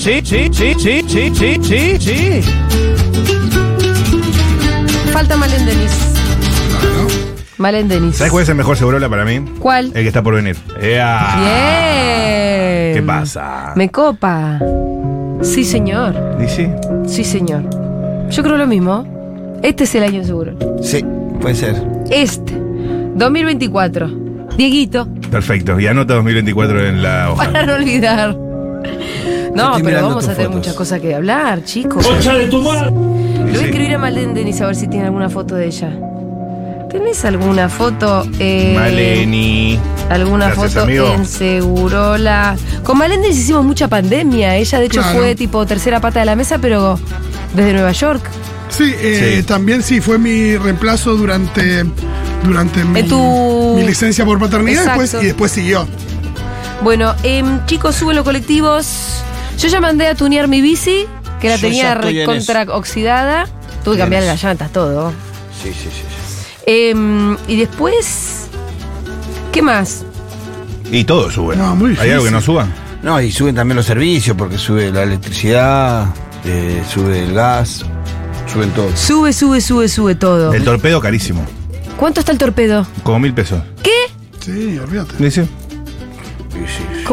sí, sí, sí, sí, sí, sí, sí, sí. Falta Malen Denis. Malen Denis. ¿Sabes cuál es el mejor Segurola para mí? ¿Cuál? El que está por venir. ¡Ea! Bien. ¿Qué pasa? Me copa. Sí, señor. ¿Y sí? Sí, señor. Yo creo lo mismo. Este es el año seguro. Sí, puede ser. Este. 2024. Dieguito. Perfecto. Y anota 2024 en la hoja. Para no olvidar. No, pero vamos a tener fotos. muchas cosas que hablar, chicos. ¡Concha de tu madre! Le voy a escribir a Malén Denis a ver si tiene alguna foto de ella. ¿Tenés alguna foto? eh, Maleni. ¿Alguna Gracias, foto amigo. en Segurola? Con Malén Denis hicimos mucha pandemia. Ella, de hecho, Claro. fue tipo tercera pata de la mesa, pero desde Nueva York. Sí, eh, Sí. también sí, fue mi reemplazo durante, durante mi, tu- mi licencia por paternidad después, y después siguió. Bueno, em, chicos, suben los colectivos. Yo ya mandé a tunear mi bici, que la Yo tenía recontra oxidada. Tuve que cambiar las llantas, todo. Sí, sí, sí. sí. Em, y después. ¿Qué más? Y todo sube. No, muy ¿Hay algo que no suba? No, y suben también los servicios, porque sube la electricidad, eh, sube el gas, suben todo. Sube, sube, sube, sube todo. El torpedo carísimo. ¿Cuánto está el torpedo? Como mil pesos. ¿Qué? Sí, olvídate. ¿Dice?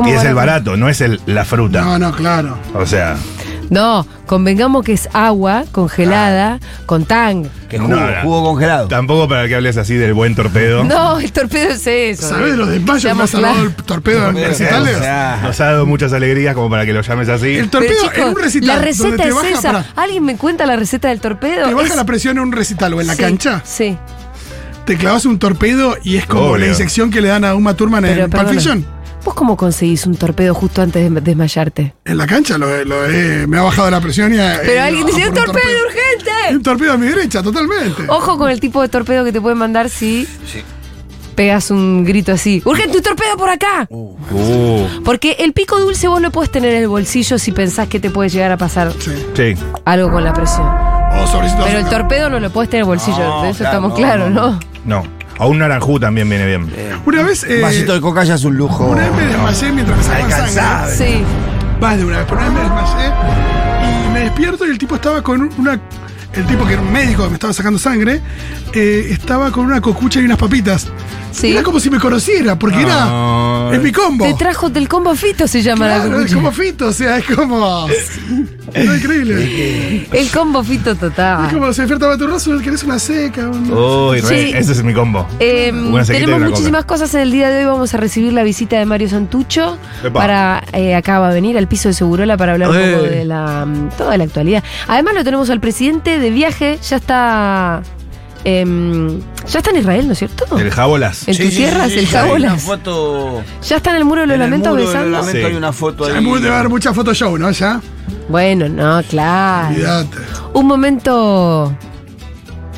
Sí, sí. ¿Cómo Y es el barato, no es el, la fruta. No, no, claro. O sea, No, convengamos que es agua congelada con tang. Que jugo, No, no. jugo congelado. tampoco para que hables así del buen torpedo. No, el torpedo es eso. ¿Sabés de los desmayos que me ha Seamos salvado el torpedo en O recitales? sea, Nos ha dado muchas alegrías como para que lo llames así. El Pero, torpedo chicos, en un recital. la donde receta te es baja, esa. pará, ¿Alguien me cuenta la receta del torpedo? te baja Es- la presión en un recital o en la Sí, cancha, Sí. te clavas un torpedo y es como Obvio. la inyección que le dan a Uma Thurman Pero, en Pulp perdona. Fiction. ¿Vos cómo conseguís un torpedo justo antes de desmayarte? En la cancha lo, lo he- me ha bajado la presión y Pero eh, alguien dice, ¡un torpedo Un urgente! torpedo a mi derecha, totalmente. Ojo con el tipo de torpedo que te pueden mandar si sí. pegas un grito así. ¡Urgente, un torpedo por acá! Uh, Porque el pico dulce vos lo puedes tener en el bolsillo si pensás que te puede llegar a pasar Sí. sí. algo con la presión. O sobrecito de Pero el torpedo no lo puedes tener en el bolsillo, No, de eso claro, estamos no, claros, no. ¿no? No. A un naranjú también viene bien. Una vez, eh, Un vasito de coca ya es un lujo. una vez me desmayé mientras me sacaban sangre. Sí. Más de una vez, pero una vez me desmayé y me despierto y el tipo estaba con una. El tipo que era un médico que me estaba sacando sangre, eh, estaba con una cocucha y unas papitas. Sí. Era como si me conociera, porque era. Es mi combo. Te trajo del combo fito, se llama la Claro, es cucucha. como fito, o sea, es como. Es increíble. El combo fito Es total. como se despierta Baturroso, querés una seca. un- Uy, re, Sí. ese es mi combo. Eh, Una sequita y tenemos una muchísimas cosas en el día de hoy. Vamos a recibir la visita de Mario Santucho. Epa. Para eh, acá va a venir al piso de Segurola para hablar un Eh. poco de la mm, toda la actualidad. Además lo tenemos al presidente de viaje. Ya está. Em, ya está en Israel, ¿no es cierto? El jabolas. En tus tierras, el Hay una jabolas. foto. Ya está en el muro de los en el lamentos besando. lamento Sí. hay una foto Ya ahí. debe haber mucha Photoshop, ¿no? Ya. Bueno, no, claro. Olvídate. Un momento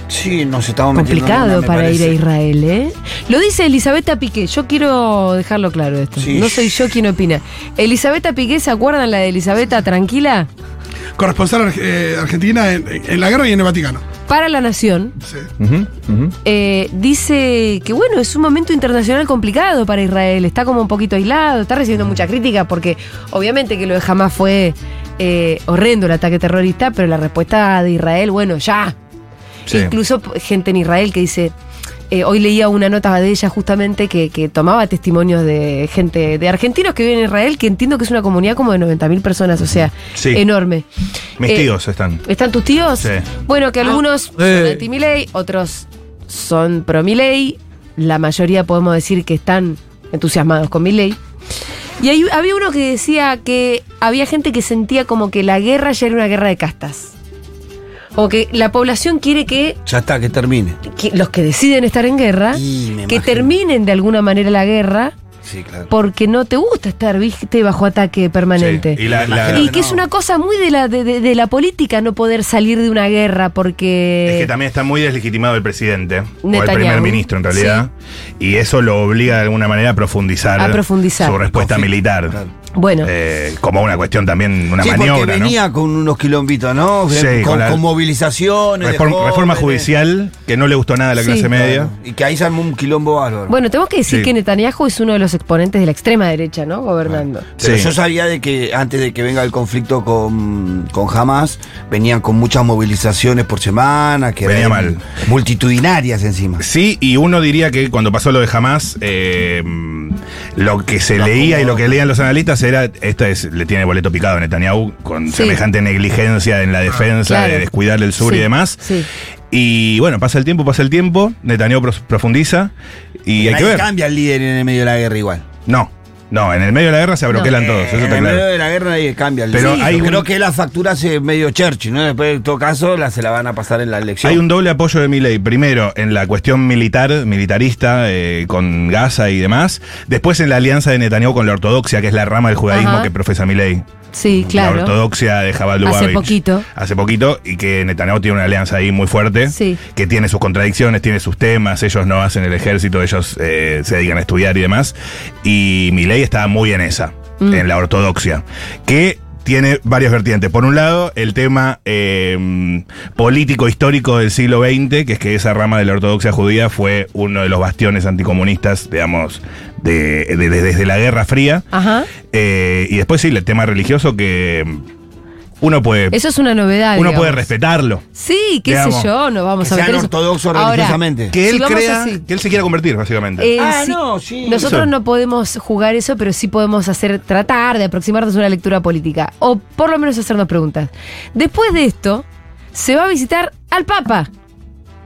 Sí, nos estamos metiendo en complicado una, me para ir a. Israel, ¿eh? Lo dice Elisabetta Piqué. Yo quiero dejarlo claro esto. Sí. No soy yo quien opina. Elisabetta Piqué, ¿se acuerdan la de Elisabetta Tranquila? Corresponsal eh, argentina en, en la guerra y en el Vaticano. Para la Nación. Sí. Eh, dice que bueno, es un momento internacional complicado para Israel. Está como un poquito aislado, está recibiendo mucha crítica porque obviamente que lo de Hamas fue eh, horrendo el ataque terrorista, pero la respuesta de Israel, bueno, ya. Sí. Incluso gente en Israel que dice, eh, hoy leía una nota de ella justamente que, que tomaba testimonios de gente, de argentinos que viven en Israel, que entiendo que es una comunidad como de 90.000 personas, o sea, Sí. enorme. Mis Eh, tíos están. ¿Están tus tíos? Sí. Bueno, que algunos son Eh. anti-Milei, otros son pro-Milei. La mayoría podemos decir que están entusiasmados con Milei. Y hay- había uno que decía que había gente que sentía como que la guerra ya era una guerra de castas. Como que la población quiere que, Ya está, que termine. que los que deciden estar en guerra, Y que imagino. terminen de alguna manera la guerra, Sí, claro. porque no te gusta estar viste, bajo ataque permanente. Sí. Y la- la- Imagino Y que es una cosa muy de la, de, de- de la política no poder salir de una guerra porque... Es que también está muy deslegitimado el presidente, o el primer ministro en realidad, y eso lo obliga de alguna manera a profundizar, A profundizar. su respuesta militar. claro. Bueno. Eh, como una cuestión también, una Sí, maniobra, porque ¿no? venía con unos quilombitos, ¿no? Sí, con, con la- con movilizaciones. de Reforma, judicial que no le gustó nada a la Sí. clase media. Y que ahí se armó un quilombo bárbaro. Bueno, tenemos que decir Sí. que Netanyahu es uno de los exponentes de la extrema derecha, ¿no? Gobernando. Pero Sí. yo sabía de que antes de que venga el conflicto con, con Hamas, venían con muchas movilizaciones por semana, que Venía eran mal. multitudinarias encima. Sí, y uno diría que cuando pasó lo de Hamas, eh, lo que se leía y lo que leían los analistas era, esta es, le tiene boleto picado a Netanyahu con Sí. semejante negligencia en la defensa, Claro. de descuidar el sur Sí, y demás. sí. Y bueno, pasa el tiempo, pasa el tiempo, Netanyahu pros- profundiza y hay que ver. cambia el líder en el medio de la guerra igual. No, no, en el medio de la guerra se abroquelan todos, eso en está el medio de la guerra nadie cambia el Pero hay un- creo que la factura hace medio Churchill, ¿no? Después, en todo caso, la, se la van a pasar en la elección. Hay un doble apoyo de Milei. Primero, en la cuestión militar, militarista, eh, con Gaza y demás. Después, en la alianza de Netanyahu con la ortodoxia, que es la rama del judaísmo Ajá. que profesa Milei. Sí, La claro. ortodoxia de Jabal Hace poquito. Hace poquito. Y que Netanyahu tiene una alianza ahí muy fuerte. Sí. Que tiene sus contradicciones, tiene sus temas. Ellos no hacen el ejército, ellos eh, se dedican a estudiar y demás. Y Milei está muy en esa, Mm. en la ortodoxia. Que tiene varias vertientes. Por un lado, el tema eh, político histórico del siglo XX, que es que esa rama de la ortodoxia judía fue uno de los bastiones anticomunistas, digamos, de, de- de- desde la Guerra Fría. Ajá. Eh, y después sí, el tema religioso que uno puede, Eso es una novedad. uno digamos. puede respetarlo. Sí, qué Digamos, sé yo, no vamos que a sean meter eso. ortodoxos Ahora, religiosamente. Que él crea, así, que él se quiera convertir, básicamente. eh, Ah, sí, no, sí. Nosotros Eso. no podemos jugar eso, pero sí podemos hacer, tratar de aproximarnos a una lectura política. O por lo menos hacernos preguntas. Después de esto, se va a visitar al Papa.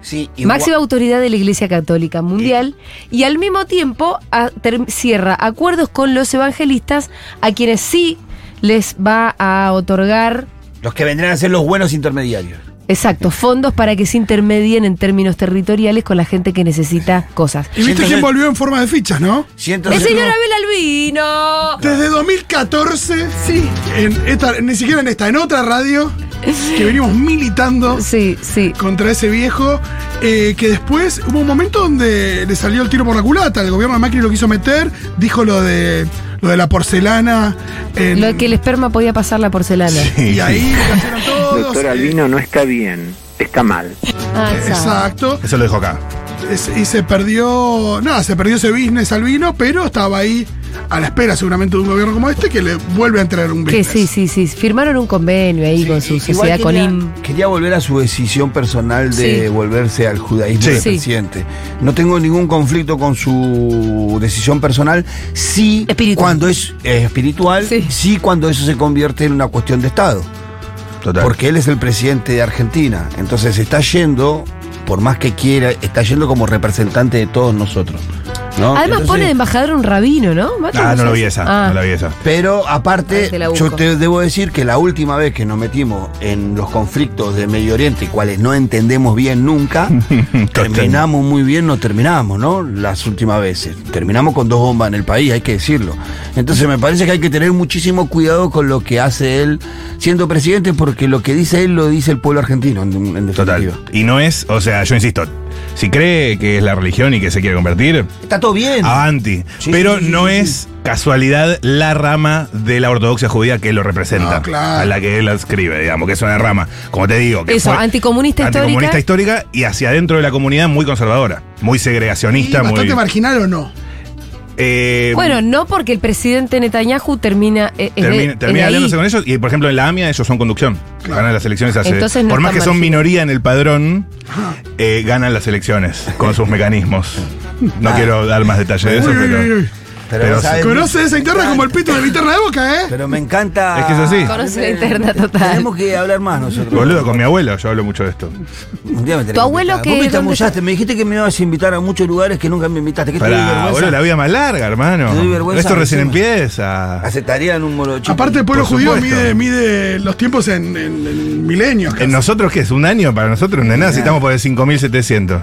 Sí, igual- máxima autoridad de la Iglesia Católica Mundial, y al mismo tiempo a- ter- cierra acuerdos con los evangelistas a quienes sí les va a otorgar, Los que vendrán a ser los buenos intermediarios. exacto, fondos para que se intermedien en términos territoriales con la gente que necesita cosas. Y viste quién volvió en forma de fichas, ¿no? ¡El señor Abel Albino! Desde 2014, sí, en esta, ni siquiera en esta, en otra radio, que venimos militando Sí, sí. contra ese viejo, eh, que después hubo un momento donde le salió el tiro por la culata, el gobierno de Macri lo quiso meter, dijo lo de lo de la porcelana. en- Lo que el esperma podía pasar la porcelana. y ahí todos. Doctor Albino no está bien, está mal. Ah, exacto. Exacto. Eso lo dejo acá. Es- y se perdió, nada, se perdió ese business al vino, pero estaba ahí a la espera seguramente de un gobierno como este que le vuelve a entrar un Que business. sí, sí, sí. Firmaron un convenio ahí con su sociedad con quería, IM. quería volver a su decisión personal de Sí. volverse al judaísmo Sí. del presidente. No tengo ningún conflicto con su decisión personal. Sí, Espiritual. cuando es eh, espiritual, Sí. sí. cuando eso se convierte en una cuestión de Estado. Total. Porque él es el presidente de Argentina. Entonces está yendo, por más que quiera, está yendo como representante de todos nosotros. ¿No? Además Entonces- pone de embajador un rabino, ¿no? Ah, no lo sabes? vi esa, Ah. no la vi esa. Pero Ahí aparte, te la yo te debo decir que la última vez que nos metimos en los conflictos de Medio Oriente, cuales no entendemos bien nunca, terminamos muy bien, no terminamos, ¿no? Las últimas veces. Terminamos con dos bombas en el país, hay que decirlo. Entonces me parece que hay que tener muchísimo cuidado con lo que hace él siendo presidente, porque lo que dice él lo dice el pueblo argentino, en, en definitiva. Total. Y no es, o sea, yo insisto, si cree que es la religión y que se quiere convertir, Está todo bien. avanti. Sí, Pero sí, sí, no sí, es casualidad la rama de la ortodoxia judía que lo representa. No, claro. A la que él escribe, digamos, que es una rama, como te digo, que Eso, fue anticomunista anticomunista histórica. histórica y hacia adentro de la comunidad muy conservadora, muy Y segregacionista, bastante muy. marginal o no. Eh, Bueno, no porque el presidente Netanyahu termina. eh, de- Termina, termina aliándose con ellos y por ejemplo en la AMIA ellos son conducción. Claro. Ganan las elecciones hace. Entonces no por más que son minoría en el padrón, eh, ganan las elecciones con sus mecanismos. No Ah. quiero dar más detalles de eso, Uy, uy, pero. Pero, pero ¿sabes? Conoce esa interna como el pito de la linterna de boca, ¿eh? Pero me encanta. Es que es así. Conoce la interna total. Tenemos que hablar más nosotros. Boludo, con mi abuelo yo hablo mucho de esto. Un día me ¿Tu abuelo que- Vos me me dijiste que me ibas a invitar a muchos lugares que nunca me invitaste. ¿Qué te Pará, vergüenza? la vida más larga, hermano. Te doy vergüenza Esto recién encima. empieza. Aceptarían un morocho. Aparte, el pueblo judío mide, mide los tiempos en, en- en milenios. casi. ¿En nosotros qué es? ¿Un año? Para nosotros no es nada, si estamos por el 5700.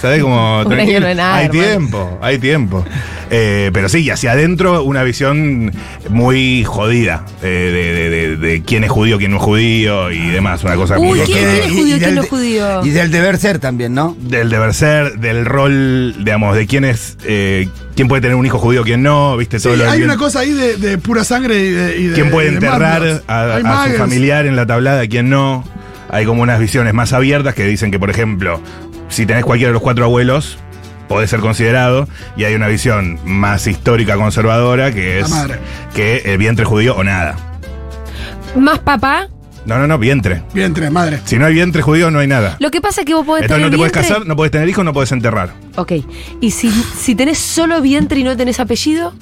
¿Sabés cómo? Un tranquilo? año no es nada, Hay tiempo, hay tiempo. Eh, Eh, pero sí, y hacia adentro una visión muy jodida eh, de, de- de- de quién es judío, quién no es judío y demás. Una cosa Uy, muy ¿quién- quién es judío, y quién del no es judío? Y del deber ser también, ¿no? Del deber ser, del rol, digamos, de quién es, eh, quién puede tener un hijo judío, quién no, viste, todo Sí, lo del hay bien- una cosa ahí de, de pura sangre y de. y de- quién puede enterrar a, a su familiar en la tablada, quién no. Hay como unas visiones más abiertas que dicen que, por ejemplo, si tenés cualquiera de los cuatro abuelos, podés ser considerado. Y hay una visión más histórica conservadora que es madre. que el vientre judío o nada. Más papá. No, no, no, vientre. Vientre, madre. Si no hay vientre judío, no hay nada. Lo que pasa es que vos podés Entonces no tener te puedes casar, no puedes tener hijos, no puedes enterrar. Ok. Y si, si tenés solo vientre y no tenés apellido,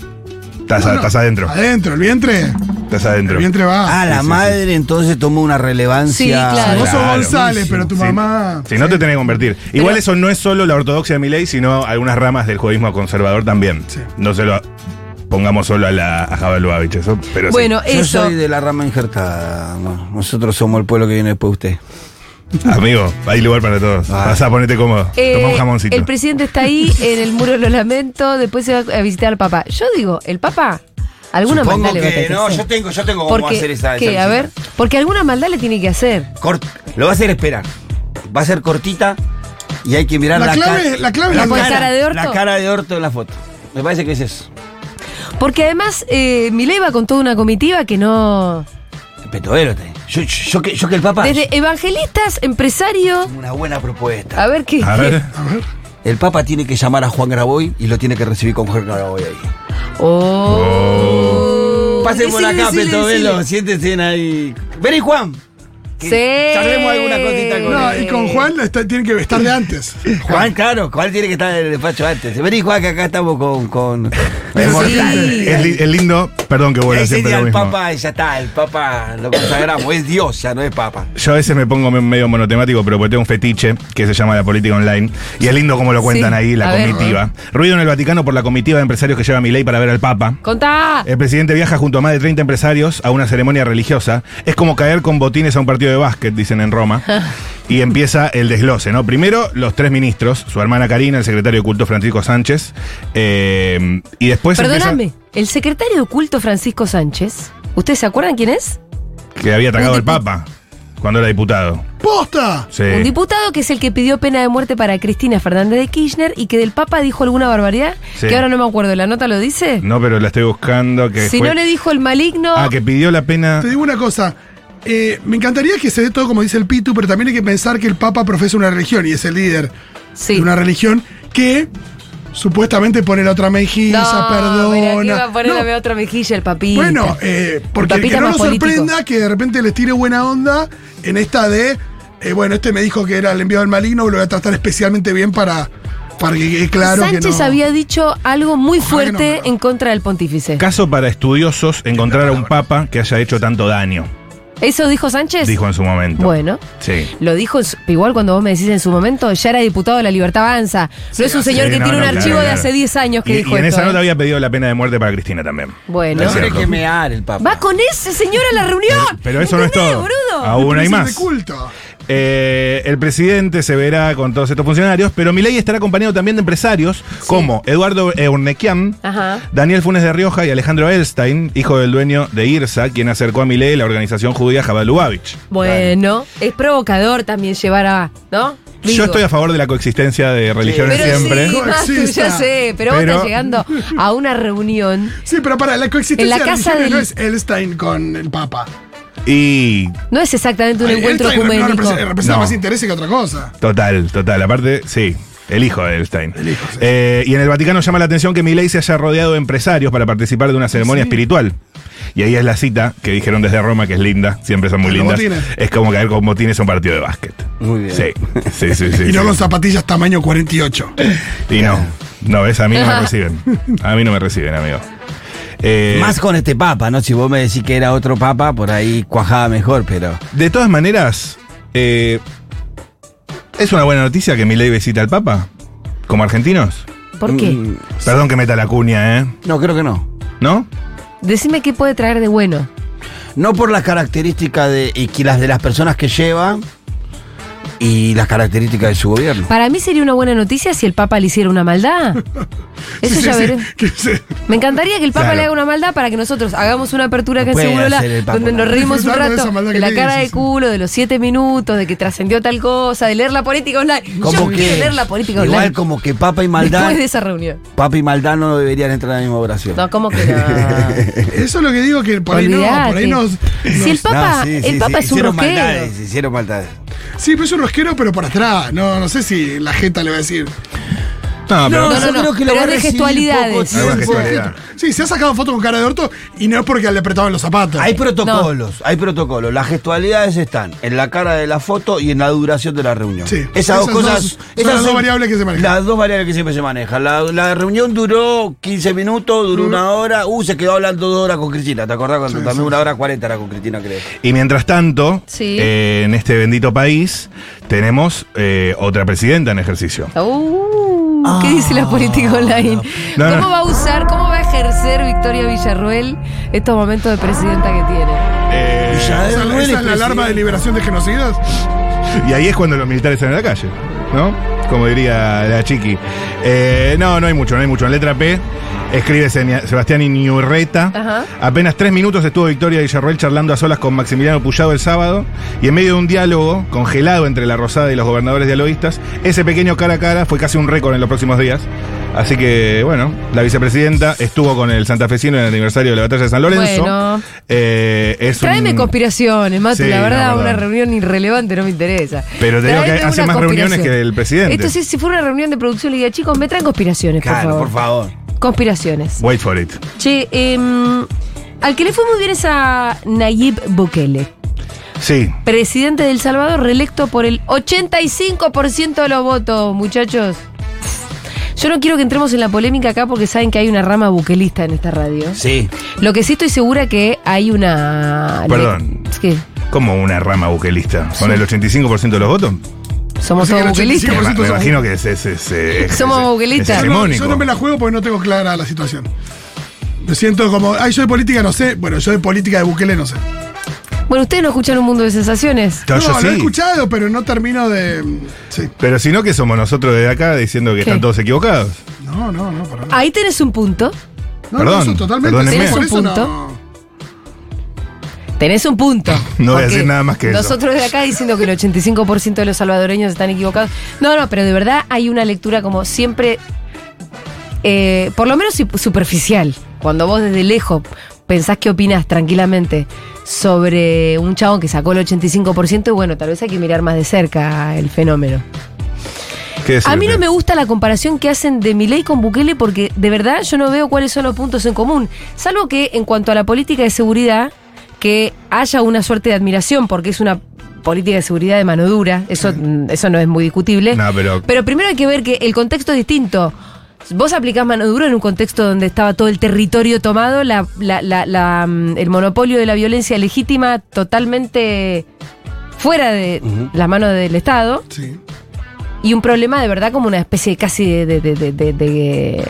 Estás, No, no. estás adentro. Adentro, el vientre. Estás El adentro. vientre va. Ah, la sí, sí. madre entonces tomó una relevancia. Sí, claro. Vos sos Claro. González, pero tu Sí. mamá. Si no te tenés que convertir. Igual eso no es solo la ortodoxia de mi ley, sino algunas ramas del judaísmo conservador también. Sí. No se lo pongamos solo a la a Jabal Lubavitch, eso, pero sí. bueno, Yo eso. soy de la rama injertada. no. Nosotros somos el pueblo que viene después de usted. Amigo, hay lugar para todos. Ah. Pasá, ponete cómodo. Eh, Toma un jamoncito. el presidente está ahí en el muro lo lamento, después se va a visitar al papá. Yo digo, el papá, alguna Supongo maldad le va a que tener no, yo tengo, yo tengo cómo Porque, hacer esa. ¿qué? esa A ver, porque alguna maldad le tiene que hacer. Cort- lo va a hacer esperar. Va a ser cortita y hay que mirar La la, clave- cara. la clave es ¿La la cara cara. de orto? La cara de orto en la foto. Me parece que es eso. Porque además, eh, Milei va con toda una comitiva que no. Petovero. te- Yo, yo, yo que, yo que el papá. Desde evangelistas, empresarios. Una buena propuesta. A ver qué. A ver. A ver. El Papa tiene que llamar a Juan Graboy y lo tiene que recibir con Juan Graboy ahí. Oh. Pasen por Decile, acá, Petovelo. decile. Siéntense ahí. Vení, Juan. Que Sí. Charlemos alguna cosita con No, él. y con Juan está- tiene que estar de antes. Juan, claro, Juan tiene que estar en el despacho antes. Vení, Juan, que acá estamos con. con sí. Es, li- es lindo, perdón que vuelva siempre día lo el mismo. Papa ya está, el Papa lo consagramos, es Dios, ya no es Papa. Yo a veces me pongo me- medio monotemático, pero porque tengo un fetiche que se llama la política online. Y es lindo como lo cuentan Sí, ahí, a la ver. comitiva. Ruido en el Vaticano por la comitiva de empresarios que lleva mi ley para ver al Papa. Contá. El presidente viaja junto a más de 30 empresarios a una ceremonia religiosa. Es como caer con botines a un partido de básquet, dicen en Roma. y empieza el desglose, ¿no? Primero, los tres ministros, su hermana Karina, el secretario de culto Francisco Sánchez. eh, y después empieza- Perdóname, el secretario de culto Francisco Sánchez, ¿ustedes se acuerdan quién es? que había atacado al Papa cuando era diputado. ¡Posta! Sí. Un diputado que es el que pidió pena de muerte para Cristina Fernández de Kirchner y que del Papa dijo alguna barbaridad, Sí. que ahora no me acuerdo, ¿la nota lo dice? No, pero la estoy buscando. Que si fue- no le dijo el maligno, Ah, que pidió la pena. Te digo una cosa. Eh, me encantaría que se dé todo como dice el Pitu, pero también hay que pensar que el Papa profesa una religión y es el líder sí. de una religión que supuestamente pone la otra mejilla, no, perdona. mira, que iba a poner No, otra mejilla el papito. Bueno, eh, porque El papita que no nos político. sorprenda que de repente les tire buena onda en esta de, eh, bueno, este me dijo que era el enviado del maligno, lo voy a tratar especialmente bien para, para que quede claro Sánchez que no. había dicho algo muy Ojalá que no, fuerte en contra del pontífice. Caso para estudiosos encontrar a un papa que haya hecho tanto daño, ¿Eso dijo Sánchez? dijo en su momento. Bueno, Sí. lo dijo igual cuando vos me decís en su momento, ya era diputado de la Libertad Avanza. No es un Sí, señor que no, tiene no, un claro, archivo de hace 10 años que y, dijo y en esto, esa ¿eh? nota había pedido la pena de muerte para Cristina también. Bueno. Tiene que mear el Papa. Va con ese señor a la reunión. Pero eso no es ¿Entendés, todo. boludo? Aún hay más. culto. Eh, el presidente se verá con todos estos funcionarios, pero Milei estará acompañado también de empresarios como Eduardo Eurnequian, Ajá. Daniel Funes de Rioja y Alejandro Elstein, hijo del dueño de IRSA, quien acercó a Milei la organización judía Jabal Lubavitch. Bueno, es provocador también llevar a. ¿No? Yo estoy a favor de la coexistencia de religiones Pero siempre. sí, ya sé, pero, vos Pero- estás llegando a una reunión. Sí, pero para la coexistencia En la casa religiosa no del- es Elstein con el Papa. Y No es exactamente un Ay, encuentro Elstein no ecuménico. representa, representa No. más intereses que otra cosa. Total, total. Aparte, sí. El hijo de Elstein. Eh, y en el Vaticano llama la atención que Milei se haya rodeado de empresarios para participar de una ceremonia Sí. espiritual. Y ahí es la cita que dijeron desde Roma, que es linda, siempre son muy Con lindas. botines. Es como caer con botines a un partido de básquet. Muy bien. Sí, sí, sí. sí, y no sí. con zapatillas tamaño 48. Y no, no, ves, a mí no me reciben. A mí no me reciben, amigo. Eh, Más con este Papa, ¿no? Si vos me decís que era otro Papa, por ahí cuajaba mejor, pero. de todas maneras, eh, ¿es una buena noticia que Milei visita al Papa? ¿Como argentinos? ¿Por qué? Mm, Perdón que meta la cuña, ¿eh? No, creo que no. ¿No? Decime qué puede traer de bueno. No por las características de, y que las de las personas que lleva, y las características de su gobierno. Para mí sería una buena noticia si el Papa le hiciera una maldad. Eso Sí, ya sí, veré. que Me encantaría que el Papa Claro. le haga una maldad para que nosotros hagamos una apertura hacer el Papa donde nos reímos un de rato de que la cara de culo, de los siete minutos, de que trascendió tal cosa, de leer la política online. Como Yo quiero que leer la política igual online. como que Papa y maldad, Después de esa reunión. Papa y maldad no deberían entrar en la misma oración. No, ¿cómo que no? Eso es lo que digo que por ahí no, por ahí Olvídate. nos. Si el nos- Papa, No, sí, el sí, Papa sí, es un hicieron rosquero. maldades, hicieron maldades. Sí, pero es un rosquero, pero por atrás. No, no sé si la jeta le va a decir. No, pero. No, no, yo no, creo que lo pero va a es de recibir gestualidades. poco Alguna tiempo. gestualidad. Sí, se ha sacado foto con cara de orto y no es porque le apretaban los zapatos. Hay protocolos, hay protocolos. Las gestualidades están en la cara de la foto y en la duración de la reunión. Sí, esas, dos esas cosas. dos son las dos variables que se manejan. Las dos variables que siempre se manejan. La, la reunión duró 15 minutos, duró una hora. Uh, se quedó hablando dos horas con Cristina. ¿Te acordás cuando también una hora cuarenta era con Cristina, creo? Y mientras tanto, Sí. eh, en este bendito país, tenemos eh, otra presidenta en ejercicio. Uh, ¿Qué dice la política online? No, ¿Cómo no. va a usar, cómo va a ejercer Victoria Villarruel estos momentos de presidenta que tiene? Eh, Esa, esa es la alarma de liberación de genocidas. y ahí es cuando los militares están en la calle, ¿no? Como diría la chiqui. Eh, no, no hay mucho, no hay mucho. En letra P escribe Sebastián Iñurreta. Ajá. Apenas tres minutos estuvo Victoria Villarroel charlando a solas con Maximiliano Puyado el sábado y en medio de un diálogo congelado entre la Rosada y los gobernadores dialoguistas, ese pequeño cara a cara fue casi un récord en los próximos días. Así que, bueno, la vicepresidenta estuvo con el santafesino en el aniversario de la batalla de San Lorenzo. Bueno. Eh, es Tráeme un- conspiraciones, Matu, Sí, la verdad, una reunión irrelevante no me interesa. Pero te digo que hace más reuniones conspiración. que el presidente. Esto sí, si fuera una reunión de producción, le diría, chicos, me traen conspiraciones, Claro, por por favor. Conspiraciones. Wait for it. Che, em, al que le fue muy bien es a Nayib Bukele, Sí. presidente de El Salvador, reelecto por el 85% de los votos, muchachos. Yo no quiero que entremos en la polémica acá porque saben que hay una rama buquelista en esta radio. Sí. Lo que sí estoy segura que hay una... Perdón. ¿Qué? Como una rama buquelista. ¿Con el 85% de los votos? Somos todos el buquelistas. 85% Me, me somos- imagino que es, es, es- es- Somos buquelistas. Yo no, yo no me la juego porque no tengo clara la situación. Me siento como, ay, yo de política no sé. Bueno, yo de política de Bukele no sé. Bueno, ustedes no escuchan un mundo de sensaciones. No, No, yo lo sí. he escuchado, pero no termino de. Sí. Pero si no, que somos nosotros de acá diciendo que ¿Qué? están todos equivocados. No, no, no, para nada. Ahí tenés un punto. No, Perdón, no, eso totalmente. ¿Tenés un punto? no. Tenés un punto. No voy a decir nada más que eso. Nosotros de acá diciendo que el 85% de los salvadoreños están equivocados. No, no, pero de verdad hay una lectura como siempre, eh, por lo menos sup- superficial. Cuando vos desde lejos pensás que opinás tranquilamente sobre un chabón que sacó el 85%, y bueno, tal vez hay que mirar más de cerca el fenómeno. A mí no me gusta la comparación que hacen de Milei con Bukele porque de verdad yo no veo cuáles son los puntos en común. Salvo que en cuanto a la política de seguridad, que haya una suerte de admiración porque es una política de seguridad de mano dura, eso, mm, eso no es muy discutible. No, pero- Pero primero hay que ver que el contexto es distinto. Vos aplicás mano dura en un contexto donde estaba todo el territorio tomado, la, la- la- la, mm, el monopolio de la violencia legítima totalmente fuera de la mano del Estado Sí. y un problema de verdad como una especie casi de, de- de- de- de-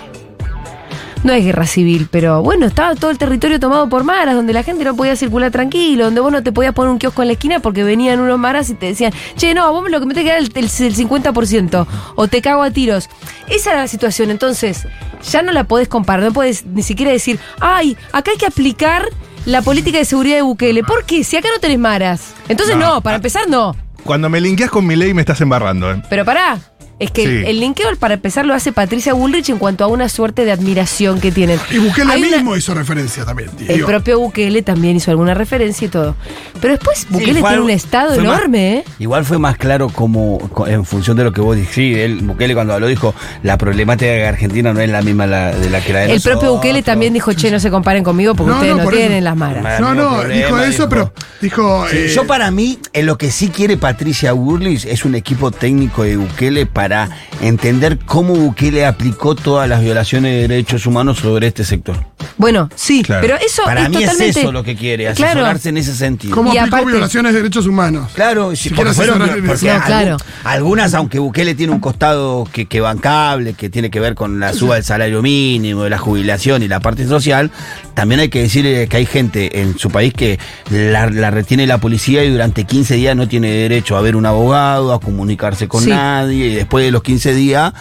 no es guerra civil, pero bueno, estaba todo el territorio tomado por maras, donde la gente no podía circular tranquilo, donde vos no te podías poner un kiosco en la esquina porque venían unos maras y te decían, che, no, vos lo que me tenés que dar el, el, el 50%, o te cago a tiros. Esa era la situación, entonces ya no la podés comparar, no podés ni siquiera decir, ay, acá hay que aplicar la política de seguridad de Bukele. ¿Por qué? Si acá no tenés maras. Entonces No. no, para empezar no. Cuando me linkeas con mi ley me estás embarrando, ¿eh? Pero pará. Es que Sí. el, linkeo, para empezar, lo hace Patricia Bullrich en cuanto a una suerte de admiración que tienen. Y Bukele Hay una- mismo hizo referencia también. el propio Bukele también hizo alguna referencia y todo. Pero después Bukele Sí, tiene algo- un estado más- enorme, ¿eh? Igual fue más claro como co- en función de lo que vos dijiste. Sí, él, Bukele cuando habló dijo, la problemática de Argentina no es la misma la- de la que la de El propio nosotros". Bukele también dijo, che, no se comparen conmigo porque No, ustedes no, no, por tienen eso. las maras. No, no, problema, dijo eso, dijo. pero dijo. Sí, eh, yo para mí, en lo que sí quiere Patricia Burlis es un equipo técnico de Bukele para para entender cómo Bukele aplicó todas las violaciones de derechos humanos sobre este sector. Bueno, sí, Claro. pero eso Para es mí totalmente... es eso lo que quiere, Claro. asesorarse en ese sentido. ¿Cómo aplicó aparte- violaciones de derechos humanos? Claro, sí, Si porque, fueron- asesorar- porque No, claro. algunas, aunque Bukele tiene un costado que, que bancable, que tiene que ver con la suba del salario mínimo, de la jubilación y la parte social, también hay que decirle que hay gente en su país que la, la retiene la policía y durante 15 días no tiene derecho a ver un abogado, a comunicarse con Sí. nadie, y después de los 15 días,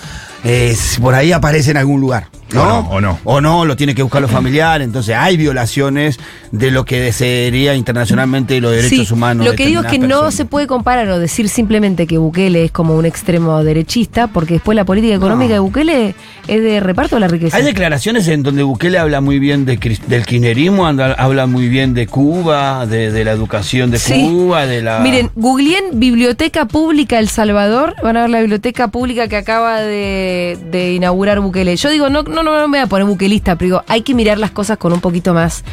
eh, por ahí aparece en algún lugar. ¿no? O no, o no. O no, lo tiene que buscar los familiares. Entonces hay violaciones de lo que sería internacionalmente los derechos Sí, humanos. Lo que digo es que no se puede comparar o decir simplemente que Bukele es como un extremo derechista, porque después la política económica de Bukele es de reparto de la riqueza. Hay declaraciones en donde Bukele habla muy bien de, del kirchnerismo, anda- habla muy bien de Cuba, de, de la educación de Sí. Cuba, de la... Miren, googleen Biblioteca Pública El Salvador, van a ver la biblioteca pública que acaba de, de inaugurar Bukele. Yo digo, no, no, no, me voy a poner buquelista, pero digo, hay que mirar las cosas con un poquito más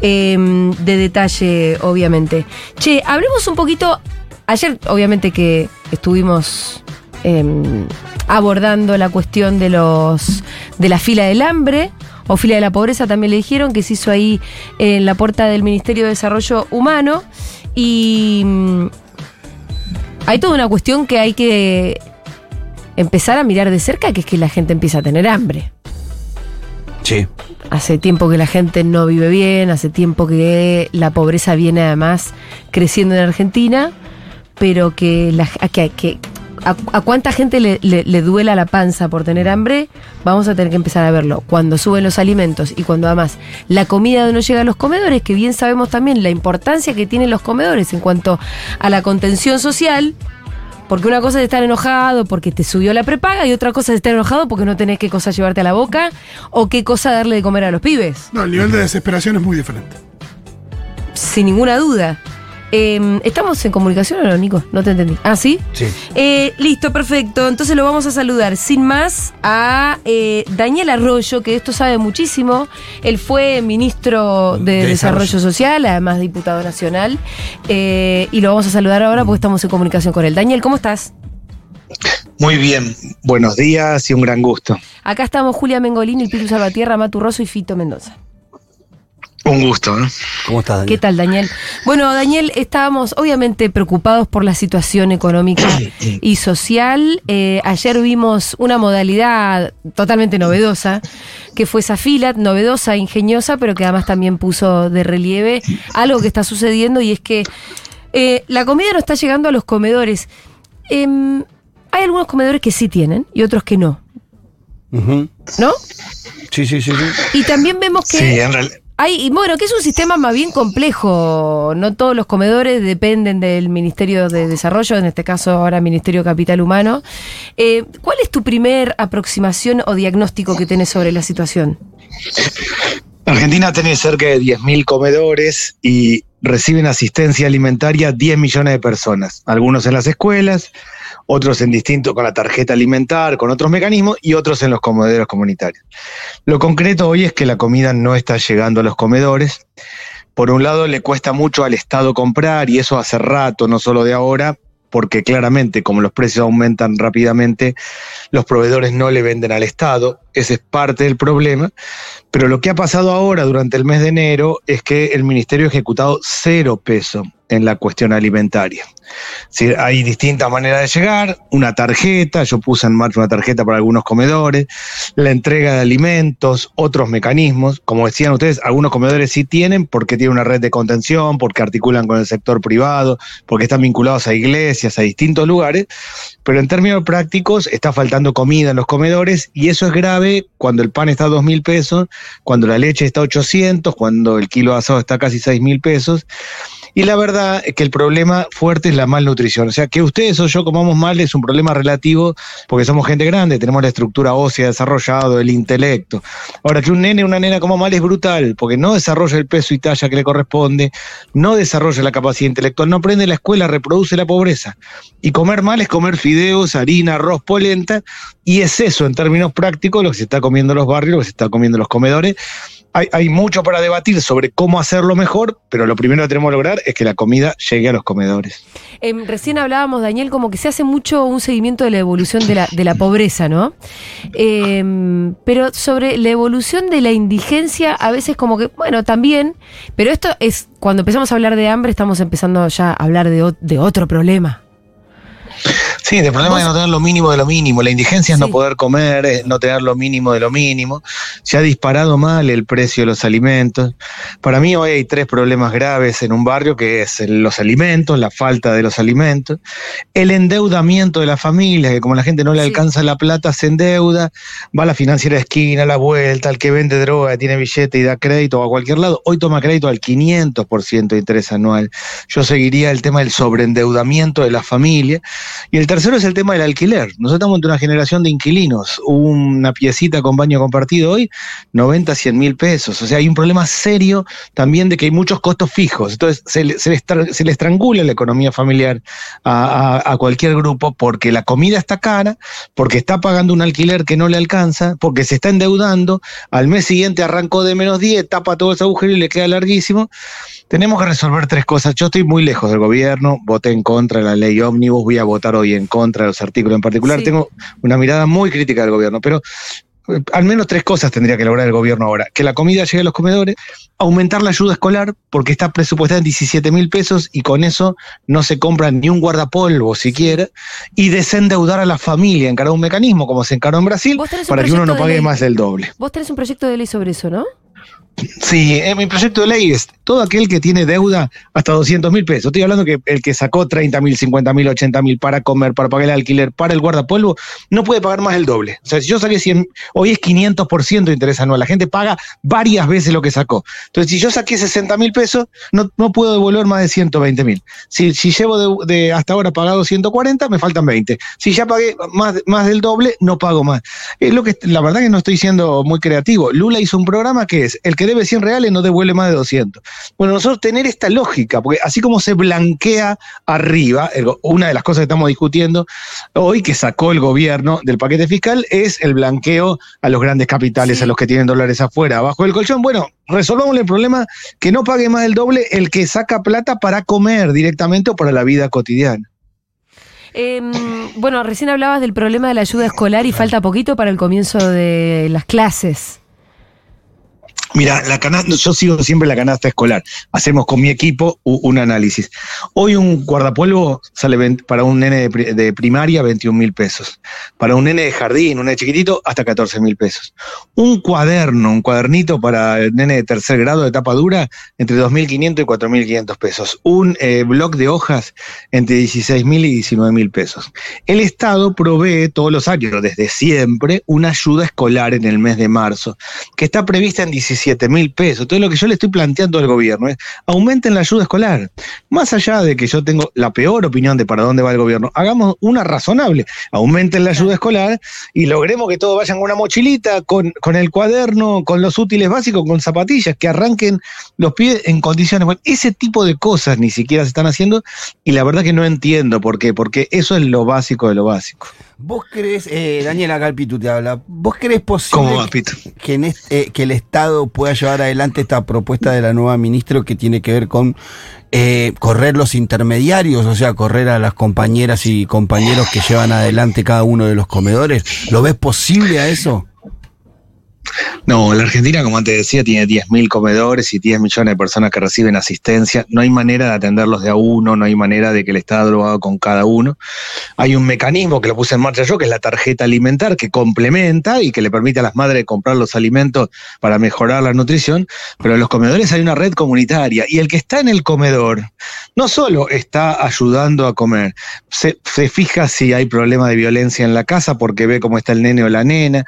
eh, de detalle, obviamente. Che, hablemos un poquito. Ayer, obviamente, que estuvimos eh, abordando la cuestión de los de la fila del hambre o fila de la pobreza, también le dijeron que se hizo ahí en la puerta del Ministerio de Desarrollo Humano. Y mm, hay toda una cuestión que hay que empezar a mirar de cerca, que es que la gente empieza a tener hambre. Sí. Hace tiempo que la gente no vive bien, hace tiempo que la pobreza viene además creciendo en Argentina, pero que, la, a, que, que- a, a cuánta gente le, le- le duela la panza por tener hambre, vamos a tener que empezar a verlo. Cuando suben los alimentos y cuando además la comida no llega a los comedores, que bien sabemos también la importancia que tienen los comedores en cuanto a la contención social, porque una cosa es estar enojado porque te subió la prepaga y otra cosa es estar enojado porque no tenés qué cosa llevarte a la boca o qué cosa darle de comer a los pibes. No, el nivel de desesperación es muy diferente. Sin ninguna duda. Eh, ¿Estamos en comunicación o no, Nico? No te entendí. ¿Ah, sí? Sí. Eh, listo, perfecto. Entonces lo vamos a saludar sin más a eh, Daniel Arroyo, que esto sabe muchísimo. Él fue ministro de, De Desarrollo. Desarrollo. Social, además diputado nacional. Eh, y lo vamos a saludar ahora porque estamos en comunicación con él. Daniel, ¿cómo estás? Muy bien, buenos días y un gran gusto. Acá estamos Julia Mengolini, el Pitu Salvatierra, Matu Rosso y Fito Mendoza. Un gusto. ¿eh? ¿Cómo estás, Daniel? ¿Qué tal, Daniel? Bueno, Daniel, estábamos obviamente preocupados por la situación económica y social. Eh, ayer vimos una modalidad totalmente novedosa, que fue esa fila, novedosa, ingeniosa, pero que además también puso de relieve algo que está sucediendo y es que eh, la comida no está llegando a los comedores. Em, hay algunos comedores que sí tienen y otros que no. ¿no? Sí, sí, sí, sí. Y también vemos que... Sí, en realidad. Hay, y bueno, que es un sistema más bien complejo. No todos los comedores dependen del Ministerio de Desarrollo, en este caso ahora Ministerio Capital Humano. Eh, ¿Cuál es tu primer aproximación o diagnóstico que tenés sobre la situación? Argentina tiene cerca de 10.000 comedores y reciben asistencia alimentaria 10 millones de personas. Algunos en las escuelas, otros en distintos con la tarjeta alimentar, con otros mecanismos y otros en los comederos comunitarios. Lo concreto hoy es que la comida no está llegando a los comedores. Por un lado, le cuesta mucho al Estado comprar y eso hace rato, no solo de ahora, porque claramente como los precios aumentan rápidamente, los proveedores no le venden al Estado, ese es parte del problema, pero lo que ha pasado ahora durante el mes de enero es que el Ministerio ha ejecutado cero peso en la cuestión alimentaria. Hay distintas maneras de llegar, una tarjeta, yo puse en marcha una tarjeta para algunos comedores, la entrega de alimentos, otros mecanismos, como decían ustedes, algunos comedores sí tienen porque tienen una red de contención, porque articulan con el sector privado, porque están vinculados a iglesias, a distintos lugares, pero en términos prácticos está faltando comida en los comedores y eso es grave cuando el pan está a dos mil pesos, cuando la leche está a 800, cuando el kilo de asado está a casi seis mil pesos. Y la verdad es que el problema fuerte es la malnutrición. O sea, que ustedes o yo comamos mal es un problema relativo porque somos gente grande, tenemos la estructura ósea desarrollada, el intelecto. Ahora, que un nene o una nena coma mal es brutal porque no desarrolla el peso y talla que le corresponde, no desarrolla la capacidad intelectual, no aprende en la escuela, reproduce la pobreza. Y comer mal es comer fideos, harina, arroz, polenta, y es eso en términos prácticos lo que se está comiendo en los barrios, lo que se está comiendo en los comedores. Hay, hay mucho para debatir sobre cómo hacerlo mejor, pero lo primero que tenemos que lograr es que la comida llegue a los comedores. Em, recién hablábamos, Daniel, como que se hace mucho un seguimiento de la evolución de la, pobreza, ¿no? Em, pero sobre la evolución de la indigencia, a veces como que, bueno, también, pero esto es, cuando empezamos a hablar de hambre, estamos empezando ya a hablar de otro problema. Sí, el problema es no tener lo mínimo de lo mínimo. La indigencia es no poder comer, es no tener lo mínimo de lo mínimo. Se ha disparado mal el precio de los alimentos. Para mí hoy hay tres problemas graves en un barrio, que es los alimentos, la falta de los alimentos, el endeudamiento de la familia, que como la gente no le Sí. alcanza la plata, se endeuda, va a la financiera de esquina, a la vuelta, al que vende droga, tiene billete y da crédito a cualquier lado. Hoy toma crédito al 500% de interés anual. Yo seguiría el tema del sobreendeudamiento de la familia. Y el tercero es el tema del alquiler. Nosotros estamos ante una generación de inquilinos. Una piecita con baño compartido hoy, 90, 100 mil pesos. O sea, hay un problema serio también de que hay muchos costos fijos. Entonces, se le, estrangula la economía familiar a, a- a cualquier grupo porque la comida está cara, porque está pagando un alquiler que no le alcanza, porque se está endeudando. Al mes siguiente arrancó de menos 10, tapa todo ese agujero y le queda larguísimo. Tenemos que resolver tres cosas. Yo estoy muy lejos del gobierno, voté en contra de la ley ómnibus, voy a votar hoy en contra de los artículos en particular. Sí. Tengo una mirada muy crítica del gobierno, pero eh, al menos tres cosas tendría que lograr el gobierno ahora. Que la comida llegue a los comedores, aumentar la ayuda escolar, porque está presupuestada en 17 mil pesos y con eso no se compra ni un guardapolvo siquiera, y desendeudar a la familia, encarar un mecanismo como se encaró en Brasil, para que uno no pague más del doble. Vos tenés un proyecto de ley sobre eso, ¿no? Sí, en mi proyecto de ley es todo aquel que tiene deuda hasta 200 mil pesos. Estoy hablando que el que sacó 30 mil, 50 mil, 80 mil para comer, para pagar el alquiler, para el guardapolvo, no puede pagar más el doble. O sea, si yo saqué 100, hoy es 500% de interés anual. La gente paga varias veces lo que sacó. Entonces, si yo saqué 60 mil pesos, no, no puedo devolver más de 120 mil. Si, si llevo de, hasta ahora pagado 140, me faltan 20. Si ya pagué más, más del doble, no pago más. Es lo que, la verdad que no estoy siendo muy creativo. Lula hizo un programa que es, el que debe 100 reales no devuelve más de 200. Bueno, nosotros tener esta lógica, porque así como se blanquea arriba, una de las cosas que estamos discutiendo hoy que sacó el gobierno del paquete fiscal es el blanqueo a los grandes capitales, Sí. a los que tienen dólares afuera, abajo del colchón. Bueno, resolvamos el problema que no pague más del doble el que saca plata para comer directamente o para la vida cotidiana. Em, bueno, recién hablabas del problema de la ayuda escolar y falta poquito para el comienzo de las clases. Mira, la canasta, yo sigo siempre la canasta escolar. Hacemos con mi equipo un análisis. Hoy un guardapolvo sale para un nene de, pri- de primaria 21 mil pesos. Para un nene de jardín, un nene chiquitito, hasta 14 mil pesos. Un cuaderno, un cuadernito para el nene de tercer grado de tapa dura, entre 2.500 y 4.500 pesos. Un eh, bloc de hojas entre 16 mil y 19 mil pesos. El Estado provee todos los años, desde siempre, una ayuda escolar en el mes de marzo que está prevista en 17 mil pesos. Entonces lo que yo le estoy planteando al gobierno es aumenten la ayuda escolar. Más allá de que yo tengo la peor opinión de para dónde va el gobierno, hagamos una razonable. Aumenten la ayuda escolar y logremos que todos vayan con una mochilita, con, con el cuaderno, con los útiles básicos, con zapatillas, que arranquen los pies en condiciones. Bueno, ese tipo de cosas ni siquiera se están haciendo y la verdad que no entiendo por qué, porque eso es lo básico de lo básico. ¿Vos crees, eh, Daniela Galpitu te habla, ¿vos crees posible ¿Cómo va, Pito? que, en est- eh, que el Estado pueda llevar adelante esta propuesta de la nueva ministra que tiene que ver con eh, correr los intermediarios, o sea, correr a las compañeras y compañeros que llevan adelante cada uno de los comedores? ¿Lo ves posible a eso? No, la Argentina, como antes decía, tiene 10.000 comedores y 10 millones de personas que reciben asistencia. No hay manera de atenderlos de a uno, no hay manera de que el Estado haga con cada uno. Hay un mecanismo que lo puse en marcha yo, que es la tarjeta alimentar, que complementa y que le permite a las madres comprar los alimentos para mejorar la nutrición. Pero en los comedores hay una red comunitaria y el que está en el comedor no solo está ayudando a comer, se, fija si hay problema de violencia en la casa porque ve cómo está el nene o la nena,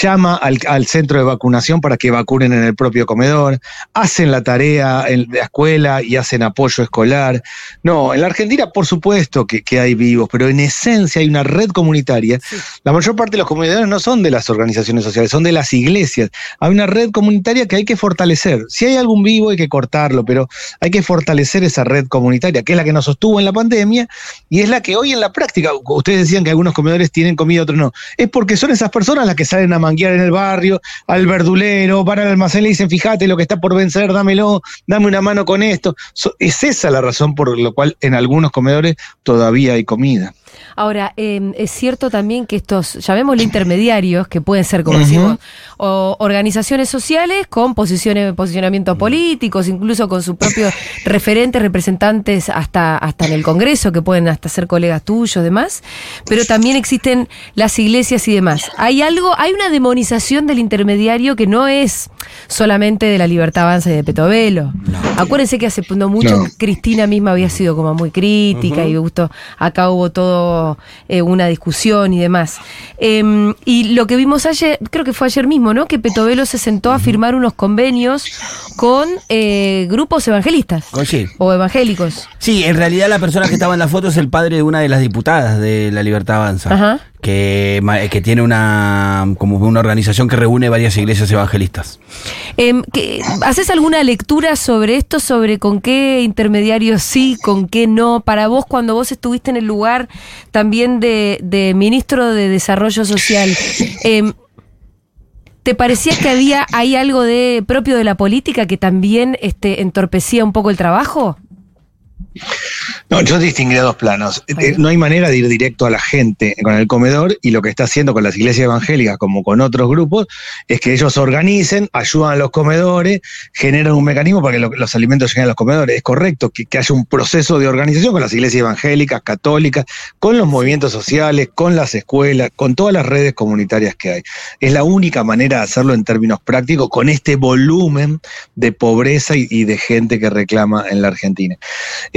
llama al centro de vacunación para que vacunen en el propio comedor, hacen la tarea en la escuela y hacen apoyo escolar. No, en la Argentina por supuesto que, que hay vivos, pero en esencia hay una red comunitaria. La mayor parte de los comedores no son de las organizaciones sociales, son de las iglesias. Hay una red comunitaria que hay que fortalecer. Si hay algún vivo hay que cortarlo, pero hay que fortalecer esa red comunitaria, que es la que nos sostuvo en la pandemia y es la que hoy en la práctica, ustedes decían que algunos comedores tienen comida, otros no, es porque son esas personas las que salen a manguear en el barrio, al verdulero, van al almacén y le dicen, fíjate lo que está por vencer, dámelo, dame una mano con esto. Es esa la razón por la cual en algunos comedores todavía hay comida. Ahora, eh, es cierto también que estos, llamémosle intermediarios, que pueden ser, como decimos, o organizaciones sociales con posiciones, posicionamientos políticos, incluso con sus propios referentes, representantes hasta, hasta en el Congreso, que pueden hasta ser colegas tuyos, demás, pero también existen las iglesias y demás. Hay algo, hay una demonización del intermediario que no es solamente de la libertad avanza y de Petovelo. Acuérdense que hace no mucho No. Cristina misma había sido como muy crítica y justo acá hubo todo eh, una discusión y demás. Em, y lo que vimos ayer, creo que fue ayer mismo, ¿no? Que Petovelo se sentó a firmar unos convenios con eh, grupos evangelistas Con- sí. o evangélicos. Sí, en realidad la persona que estaba en la foto es el padre de una de las diputadas de La Libertad Avanza. Ajá. Que, ma- que tiene una como una organización que reúne varias iglesias evangelistas. Em, ¿qué- ¿Haces alguna lectura sobre esto, sobre con qué intermediarios sí, con qué no? Para vos, cuando vos estuviste en el lugar también de, ministro de Desarrollo Social, em, ¿te parecía que había algo de propio de la política que también este, entorpecía un poco el trabajo? No, yo distinguiría dos planos. Eh, No hay manera de ir directo a la gente con el comedor y lo que está haciendo con las iglesias evangélicas como con otros grupos es que ellos organicen, ayudan a los comedores, generan un mecanismo para que lo- los alimentos lleguen a los comedores. Es correcto que, que haya un proceso de organización con las iglesias evangélicas, católicas, con los movimientos sociales, con las escuelas, con todas las redes comunitarias que hay. Es la única manera de hacerlo en términos prácticos con este volumen de pobreza y, y de gente que reclama en la Argentina.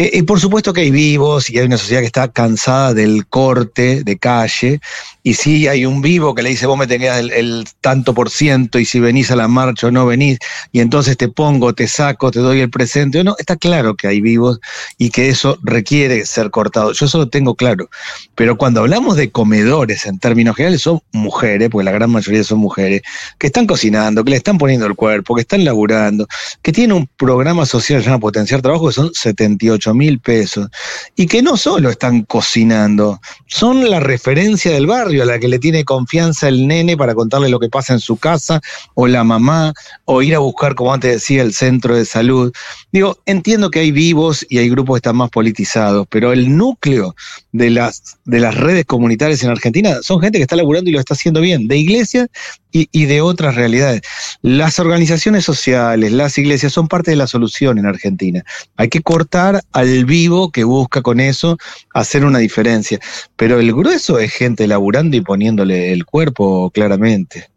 Eh, y por supuesto que hay vivos y hay una sociedad que está cansada del corte de calle. Y sí hay un vivo que le dice, vos me tenés el, tanto por ciento y si venís a la marcha o no venís, y entonces te pongo, te saco, te doy el presente no. Está claro que hay vivos y que eso requiere ser cortado. Yo eso lo tengo claro. Pero cuando hablamos de comedores en términos generales, son mujeres, porque la gran mayoría son mujeres, que están cocinando, que le están poniendo el cuerpo, que están laburando, que tienen un programa social que se llama Potenciar Trabajo, que son 78 mil pesos, y que no solo están cocinando, son la referencia del barrio a la que le tiene confianza el nene para contarle lo que pasa en su casa, o la mamá, o ir a buscar, como antes decía, el centro de salud. Digo, entiendo que hay vivos y hay grupos que están más politizados, pero el núcleo de las, de las redes comunitarias en Argentina son gente que está laburando y lo está haciendo bien, de iglesias y, y de otras realidades. Las organizaciones sociales, las iglesias son parte de la solución en Argentina. Hay que cortar al vivo que busca con eso hacer una diferencia. Pero el grueso es gente laburando y poniéndole el cuerpo claramente.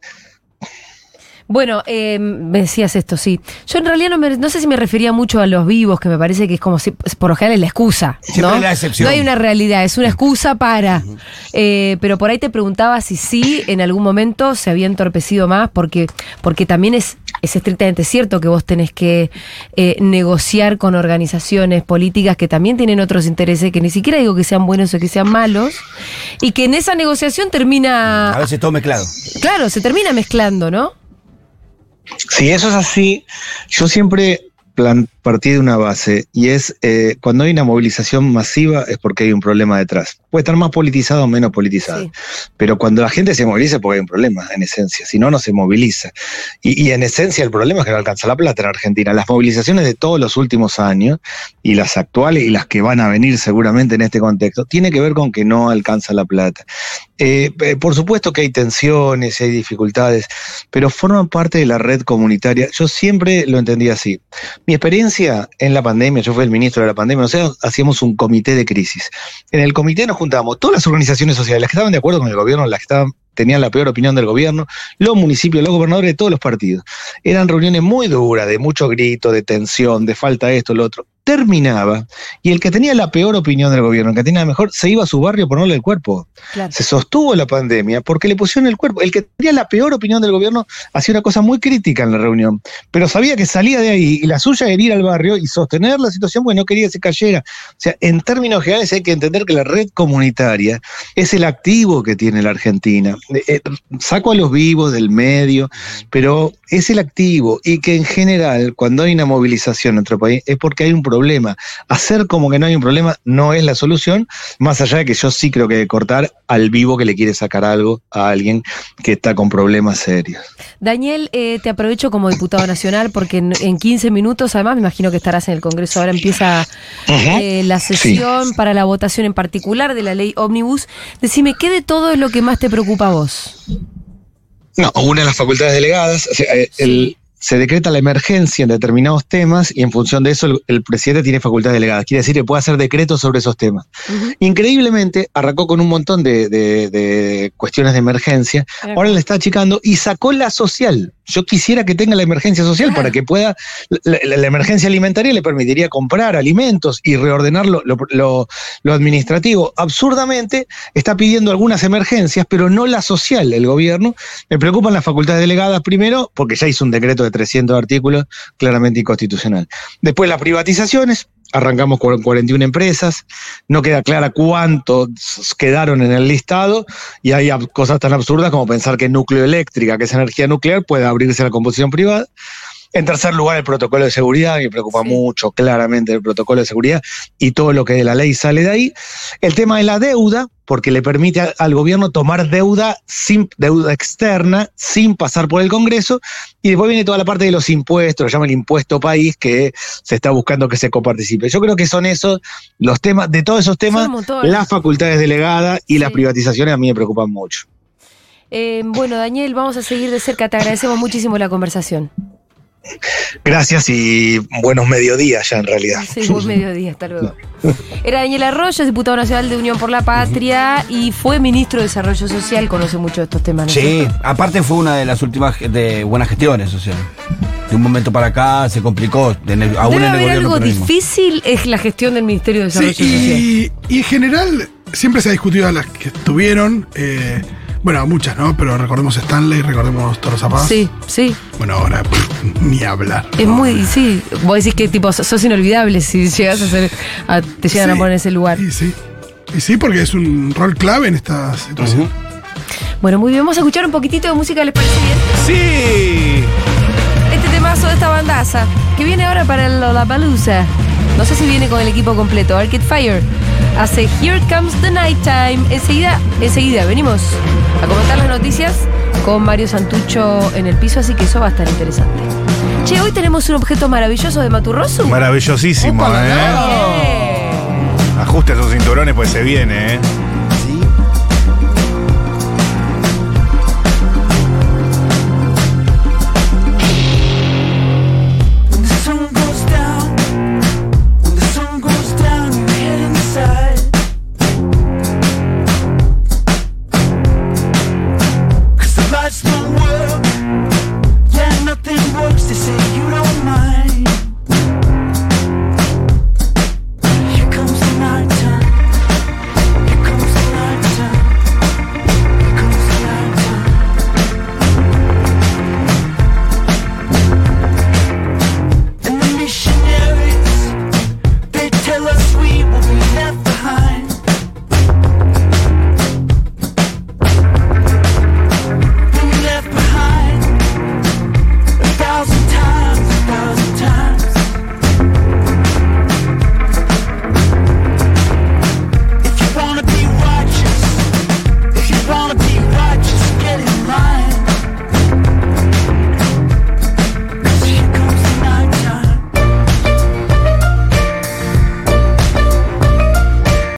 Bueno, eh, me decías esto, sí. Yo en realidad no, me- no sé si me refería mucho a los vivos, que me parece que es como si, por lo general es la excusa. ¿no? es la excepción. No hay una realidad, es una excusa para. Eh, pero por ahí te preguntaba si sí en algún momento se había entorpecido más, porque, porque también es, es estrictamente cierto que vos tenés que eh, negociar con organizaciones políticas que también tienen otros intereses, que ni siquiera digo que sean buenos o que sean malos, y que en esa negociación A termina. veces todo mezclado. Claro, se termina mezclando, ¿no? Si eso es así, yo siempre plan- partí de una base y es eh, cuando hay una movilización masiva es porque hay un problema detrás. Puede estar más politizado o menos politizado, Sí. pero cuando la gente se moviliza es porque hay un problema, en esencia, si no, no se moviliza. Y, y en esencia el problema es que no alcanza la plata en Argentina. Las movilizaciones de todos los últimos años y las actuales y las que van a venir seguramente en este contexto, tiene que ver con que no alcanza la plata. Eh, eh, por supuesto que hay tensiones, hay dificultades, pero forman parte de la red comunitaria. Yo siempre lo entendí así. Mi experiencia en la pandemia, yo fui el ministro de la pandemia, o hacíamos un comité de crisis. En el comité nos juntábamos todas las organizaciones sociales, las que estaban de acuerdo con el gobierno, las que estaban tenían la peor opinión del gobierno, los municipios, los gobernadores de todos los partidos. Eran reuniones muy duras, de mucho grito, de tensión, de falta de esto, lo otro. Terminaba y el que tenía la peor opinión del gobierno, el que tenía la mejor, se iba a su barrio a ponerle el cuerpo. Claro. Se sostuvo la pandemia porque le pusieron el cuerpo. El que tenía la peor opinión del gobierno hacía una cosa muy crítica en la reunión, pero sabía que salía de ahí y la suya era ir al barrio y sostener la situación porque no quería que se cayera. O sea, en términos generales hay que entender que la red comunitaria es el activo que tiene la Argentina. Eh, eh, saco a los vivos del medio, pero es el activo y que en general cuando hay una movilización en nuestro país es porque hay un problema problema. Hacer como que no hay un problema no es la solución, más allá de que yo sí creo que cortar al vivo que le quiere sacar algo a alguien que está con problemas serios. Daniel, eh, te aprovecho como diputado nacional porque en, en 15 minutos, además, me imagino que estarás en el Congreso. Ahora empieza eh, la sesión para la votación en particular de la ley Omnibus. Decime, ¿qué de todo es lo que más te preocupa a vos? No, una de las facultades delegadas, o sea, eh, el- se decreta la emergencia en determinados temas y en función de eso el, el presidente tiene facultades delegadas. Quiere decir que puede hacer decretos sobre esos temas. Increíblemente, arrancó con un montón de, de- de cuestiones de emergencia, ahora le está achicando y sacó la social. Yo quisiera que tenga la emergencia social para que pueda, la, la- la emergencia alimentaria le permitiría comprar alimentos y reordenar lo, lo- lo- lo administrativo. Absurdamente está pidiendo algunas emergencias, pero no la social, el gobierno. Me preocupan las facultades delegadas primero, porque ya hizo un decreto de 300 artículos claramente inconstitucional. Después las privatizaciones, arrancamos con 41 empresas, no queda clara cuántos quedaron en el listado y hay cosas tan absurdas como pensar que núcleo eléctrica, que es energía nuclear, puede abrirse a la composición privada. En tercer lugar, el protocolo de seguridad, me preocupa Sí. mucho claramente el protocolo de seguridad y todo lo que de la ley sale de ahí. El tema de la deuda, porque le permite a- al gobierno tomar deuda sin deuda externa, sin pasar por el Congreso, y después viene toda la parte de los impuestos, lo llama el impuesto país, que se está buscando que se coparticipe. Yo creo que son esos los temas, de todos esos temas, las facultades delegadas y las privatizaciones a mí me preocupan mucho. Eh, bueno, Daniel, vamos a seguir de cerca. Te agradecemos muchísimo la conversación. Gracias y buenos mediodías ya en realidad. Sí, buen mediodía, hasta luego. Era Daniel Arroyo, diputado nacional de Unión por la Patria y fue ministro de Desarrollo Social, conoce mucho de estos temas. ¿no es Sí, aparte fue una de las últimas de buenas gestiones, o sea, de un momento para acá se complicó, en el- aún Debe en el haber algo difícil, es la gestión del Ministerio de Sí, Desarrollo Social. y, y en general siempre se ha discutido a las que estuvieron. eh, bueno, muchas, ¿no? Pero recordemos Stanley, recordemos Toro Zapaz. Sí, sí. Bueno, ahora pff, ni hablar. Es ¿no? muy, sí. Vos decís que tipo sos inolvidable si llegas a ser, a- te llegan a Sí, poner en ese lugar. Y sí. Y sí, porque es un rol clave en esta situación. Bueno, muy bien, vamos a escuchar un poquitito de música, ¿les parece bien? Sí. Este temazo de esta bandaza, que viene ahora para el Lollapalooza. No sé si viene con el equipo completo. Arcade Fire hace Here Comes the Nighttime. Enseguida, enseguida venimos a comentar las noticias con Mario Santucho en el piso, así que eso va a estar interesante. Che, hoy tenemos un objeto maravilloso de Maturroso. Maravillosísimo, ¿eh? Ajuste esos cinturones, pues se viene, ¿eh?